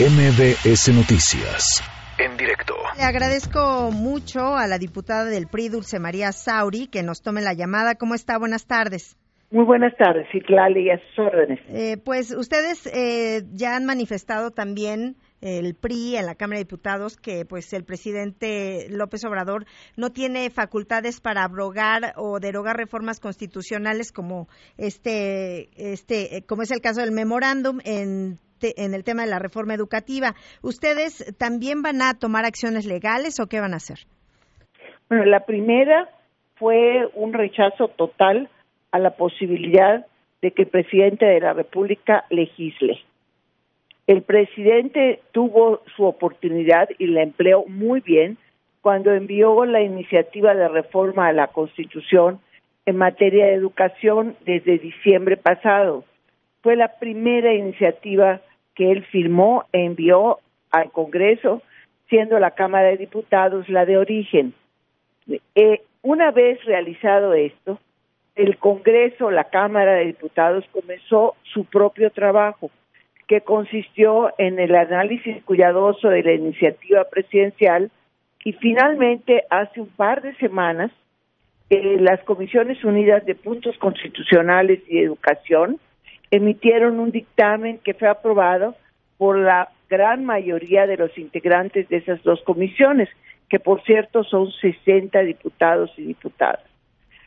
MBS Noticias. En directo. Le agradezco mucho a la diputada del PRI, Dulce María Sauri, que nos tome la llamada. ¿Cómo está? Buenas tardes. Muy buenas tardes, Citlali, y a sus órdenes. Eh, pues ustedes eh, ya han manifestado también el PRI en la Cámara de Diputados que pues el presidente López Obrador no tiene facultades para abrogar o derogar reformas constitucionales como este este eh, como es el caso del memorándum en en el tema de la reforma educativa. ¿Ustedes también van a tomar acciones legales o qué van a hacer? Bueno, la primera fue un rechazo total a la posibilidad de que el presidente de la República legisle. El presidente tuvo su oportunidad y la empleó muy bien cuando envió la iniciativa de reforma a la Constitución en materia de educación desde diciembre pasado. Fue la primera iniciativa que él firmó e envió al Congreso, siendo la Cámara de Diputados la de origen. Eh, una vez realizado esto, el Congreso, la Cámara de Diputados, comenzó su propio trabajo, que consistió en el análisis cuidadoso de la iniciativa presidencial y finalmente, hace un par de semanas, eh, las Comisiones Unidas de Puntos Constitucionales y Educación emitieron un dictamen que fue aprobado por la gran mayoría de los integrantes de esas dos comisiones, que por cierto son 60 diputados y diputadas.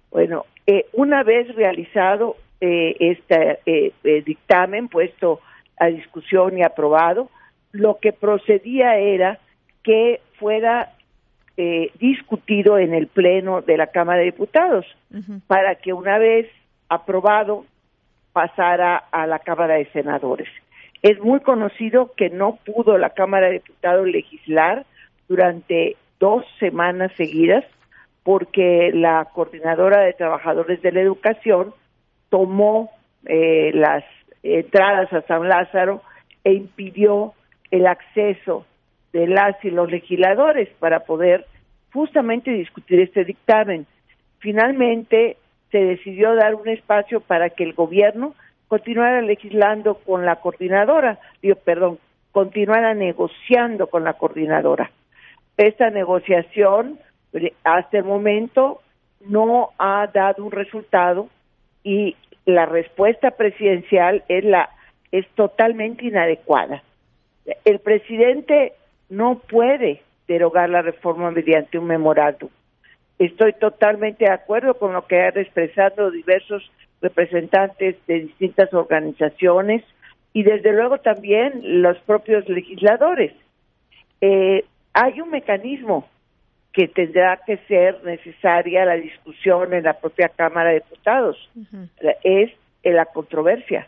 Bueno, eh, una vez realizado eh, este eh, dictamen puesto a discusión y aprobado, lo que procedía era que fuera discutido en el Pleno de la Cámara de Diputados, para que una vez aprobado pasara a la Cámara de Senadores. Es muy conocido que no pudo la Cámara de Diputados legislar durante dos semanas seguidas porque la coordinadora de trabajadores de la educación tomó eh, las entradas a San Lázaro e impidió el acceso de las y los legisladores para poder justamente discutir este dictamen. Finalmente se decidió dar un espacio para que el gobierno continuara legislando con la coordinadora, perdón, continuara negociando con la coordinadora. Esta negociación hasta el momento no ha dado un resultado y la respuesta presidencial es la es totalmente inadecuada. El presidente no puede derogar la reforma mediante un memorándum. Estoy totalmente de acuerdo con lo que han expresado diversos representantes de distintas organizaciones y desde luego también los propios legisladores. Eh, hay un mecanismo que tendrá que ser necesaria la discusión en la propia Cámara de Diputados. Es en la controversia.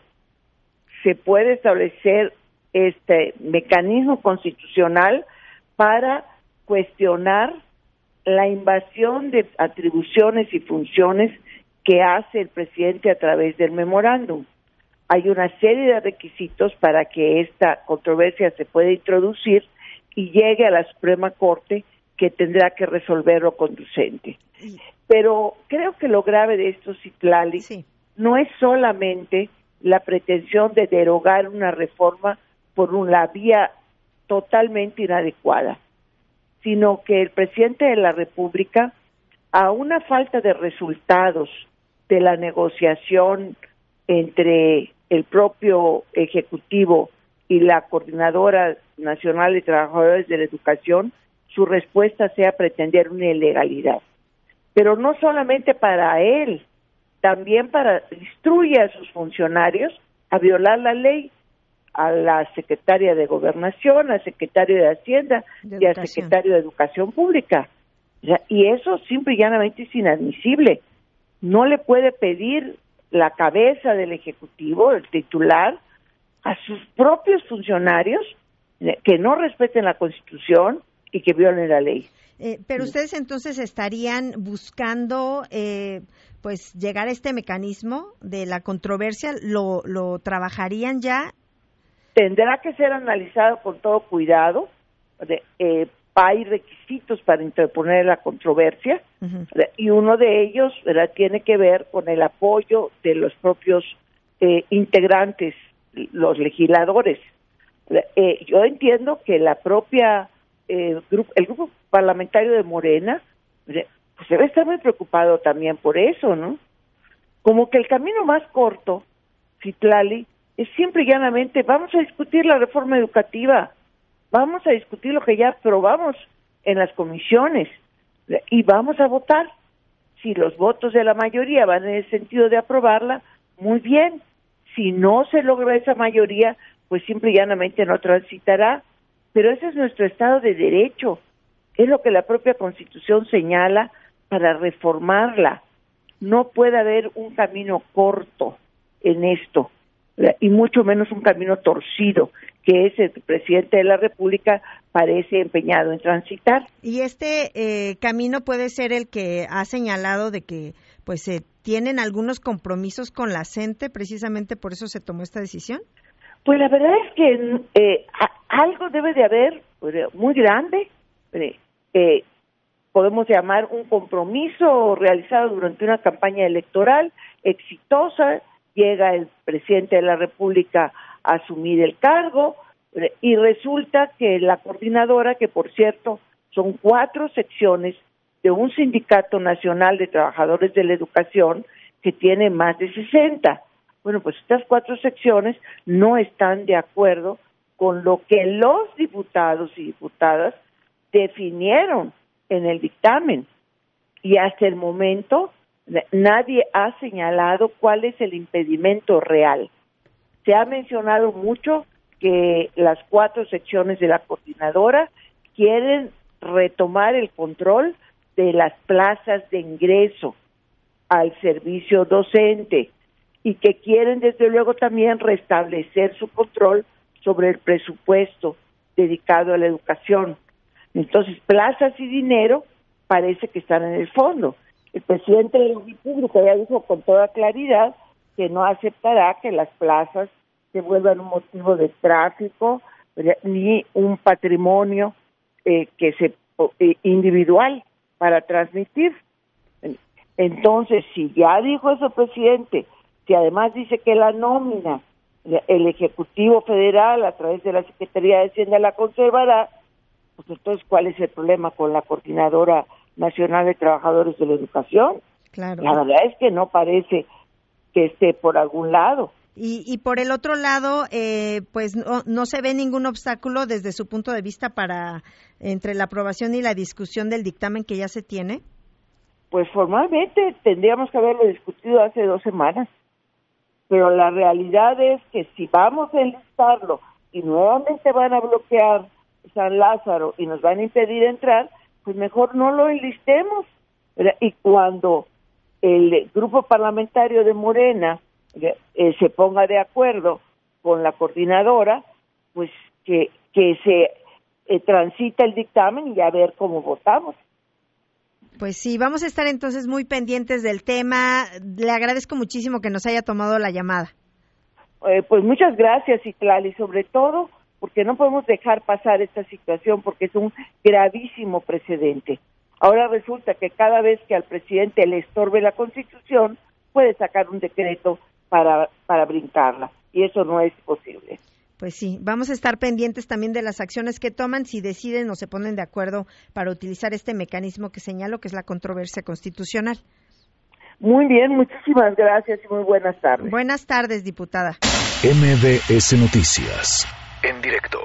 Se puede establecer este mecanismo constitucional para cuestionar la invasión de atribuciones y funciones que hace el presidente a través del memorándum. Hay una serie de requisitos para que esta controversia se pueda introducir y llegue a la Suprema Corte que tendrá que resolver lo conducente. Pero creo que lo grave de esto, Citlali, no es solamente la pretensión de derogar una reforma por una vía totalmente inadecuada, sino que el presidente de la República, a una falta de resultados de la negociación entre el propio Ejecutivo y la Coordinadora Nacional de Trabajadores de la Educación, su respuesta sea pretender una ilegalidad. Pero no solamente para él, también para instruye a sus funcionarios a violar la ley, a la secretaria de Gobernación, al secretario de Hacienda y al secretario de Educación Pública. Y eso simple y llanamente es inadmisible. No le puede pedir la cabeza del Ejecutivo, el titular, a sus propios funcionarios que no respeten la Constitución, y que violen la ley. Eh, pero ustedes entonces estarían buscando, eh, pues, llegar a este mecanismo de la controversia, ¿lo, lo trabajarían ya? Tendrá que ser analizado con todo cuidado. Eh, hay requisitos para interponer la controversia y uno de ellos ¿verdad? tiene que ver con el apoyo de los propios integrantes, los legisladores Eh, yo entiendo que la propia, eh, grupo, el grupo parlamentario de Morena, pues debe estar muy preocupado también por eso, ¿no? Como que el camino más corto, Citlali, es siempre y llanamente, vamos a discutir la reforma educativa, vamos a discutir lo que ya aprobamos en las comisiones y vamos a votar. Si los votos de la mayoría van en el sentido de aprobarla, muy bien. Si no se logra esa mayoría, pues simple y llanamente no transitará. Pero ese es nuestro Estado de Derecho. Es lo que la propia Constitución señala para reformarla. No puede haber un camino corto en esto y mucho menos un camino torcido que es el presidente de la República parece empeñado en transitar. Y este eh, camino puede ser el que ha señalado de que pues se tienen algunos compromisos con la gente, precisamente por eso se tomó esta decisión. Pues la verdad es que eh, algo debe de haber pues, muy grande, eh, podemos llamar un compromiso realizado durante una campaña electoral exitosa, llega el presidente de la República a asumir el cargo y resulta que la coordinadora, que por cierto son cuatro secciones de un sindicato nacional de trabajadores de la educación que tiene más de 60. Bueno, pues estas cuatro secciones no están de acuerdo con lo que los diputados y diputadas definieron en el dictamen. Y hasta el momento nadie ha señalado cuál es el impedimento real. Se ha mencionado mucho que las cuatro secciones de la coordinadora quieren retomar el control de las plazas de ingreso al servicio docente y que quieren desde luego también restablecer su control sobre el presupuesto dedicado a la educación. Entonces, plazas y dinero parece que están en el fondo. El presidente de la ya dijo con toda claridad que no aceptará que las plazas se vuelvan un motivo de tráfico ni un patrimonio eh, que se eh, individual para transmitir. Entonces, si ya dijo eso presidente si además dice que la nómina, el Ejecutivo Federal a través de la Secretaría de Hacienda la conservará, pues entonces, ¿cuál es el problema con la Coordinadora Nacional de Trabajadores de la Educación? Claro. La verdad es que no parece que esté por algún lado. Y, y por el otro lado, eh, pues no, no, se ve ningún obstáculo desde su punto de vista para entre la aprobación y la discusión del dictamen que ya se tiene. Pues formalmente tendríamos que haberlo discutido hace dos semanas pero la realidad es que si vamos a enlistarlo y nuevamente van a bloquear San Lázaro y nos van a impedir entrar, pues mejor no lo enlistemos. Y cuando el grupo parlamentario de Morena eh, se ponga de acuerdo con la coordinadora, pues que, que se eh, transita el dictamen y a ver cómo votamos. Pues sí, vamos a estar entonces muy pendientes del tema. Le agradezco muchísimo que nos haya tomado la llamada. Eh, pues muchas gracias, Itlali, sobre todo porque no podemos dejar pasar esta situación porque es un gravísimo precedente. Ahora resulta que cada vez que al presidente le estorbe la Constitución, puede sacar un decreto para, para brincarla, y eso no es posible. Pues sí, vamos a estar pendientes también de las acciones que toman si deciden o se ponen de acuerdo para utilizar este mecanismo que señalo, que es la controversia constitucional. Muy bien, muchísimas gracias y muy buenas tardes. Buenas tardes, diputada. MBS Noticias, en directo.